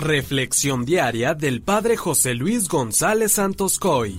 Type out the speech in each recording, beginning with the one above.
Reflexión diaria del Padre José Luis González Santos Coy.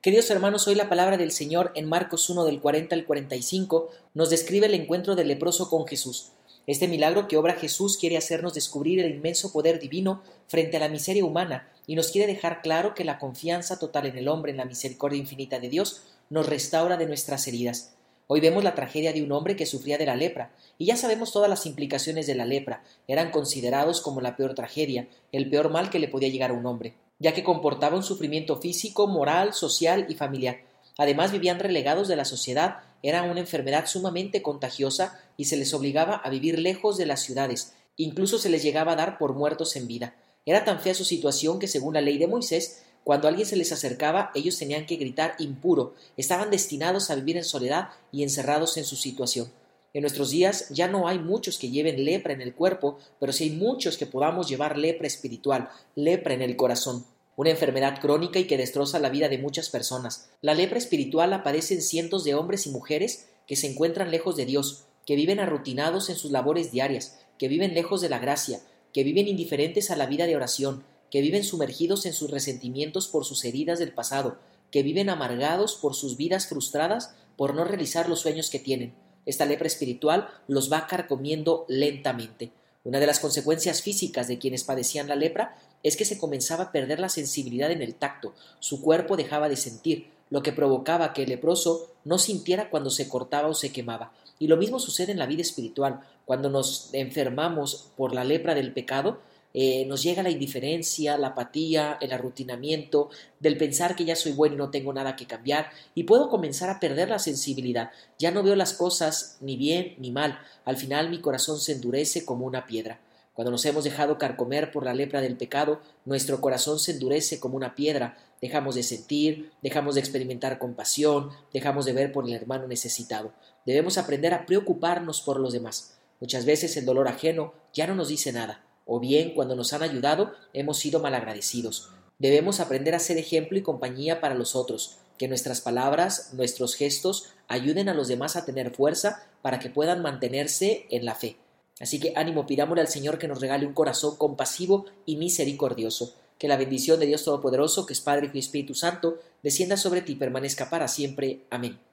Queridos hermanos, hoy la palabra del Señor en Marcos 1 del 40 al 45 nos describe el encuentro del leproso con Jesús. Este milagro que obra Jesús quiere hacernos descubrir el inmenso poder divino frente a la miseria humana y nos quiere dejar claro que la confianza total en el hombre, en la misericordia infinita de Dios, nos restaura de nuestras heridas. Hoy vemos la tragedia de un hombre que sufría de la lepra, y ya sabemos todas las implicaciones de la lepra. Eran considerados como la peor tragedia, el peor mal que le podía llegar a un hombre, ya que comportaba un sufrimiento físico, moral, social y familiar. Además vivían relegados de la sociedad, era una enfermedad sumamente contagiosa y se les obligaba a vivir lejos de las ciudades, incluso se les llegaba a dar por muertos en vida. Era tan fea su situación que según la ley de Moisés cuando alguien se les acercaba, ellos tenían que gritar impuro, estaban destinados a vivir en soledad y encerrados en su situación. En nuestros días ya no hay muchos que lleven lepra en el cuerpo, pero sí hay muchos que podamos llevar lepra espiritual, lepra en el corazón. Una enfermedad crónica y que destroza la vida de muchas personas. La lepra espiritual aparece en cientos de hombres y mujeres que se encuentran lejos de Dios, que viven arrutinados en sus labores diarias, que viven lejos de la gracia, que viven indiferentes a la vida de oración, que viven sumergidos en sus resentimientos por sus heridas del pasado, que viven amargados por sus vidas frustradas por no realizar los sueños que tienen. Esta lepra espiritual los va carcomiendo lentamente. Una de las consecuencias físicas de quienes padecían la lepra es que se comenzaba a perder la sensibilidad en el tacto, su cuerpo dejaba de sentir, lo que provocaba que el leproso no sintiera cuando se cortaba o se quemaba. Y lo mismo sucede en la vida espiritual. Cuando nos enfermamos por la lepra del pecado, eh, nos llega la indiferencia, la apatía, el arrutinamiento, del pensar que ya soy bueno y no tengo nada que cambiar, y puedo comenzar a perder la sensibilidad. Ya no veo las cosas ni bien ni mal. Al final mi corazón se endurece como una piedra. Cuando nos hemos dejado carcomer por la lepra del pecado, nuestro corazón se endurece como una piedra, dejamos de sentir, dejamos de experimentar compasión, dejamos de ver por el hermano necesitado. Debemos aprender a preocuparnos por los demás. Muchas veces el dolor ajeno ya no nos dice nada o bien cuando nos han ayudado hemos sido malagradecidos. Debemos aprender a ser ejemplo y compañía para los otros, que nuestras palabras, nuestros gestos ayuden a los demás a tener fuerza para que puedan mantenerse en la fe. Así que ánimo, pidámosle al Señor que nos regale un corazón compasivo y misericordioso. Que la bendición de Dios Todopoderoso, que es Padre y Espíritu Santo, descienda sobre ti y permanezca para siempre. Amén.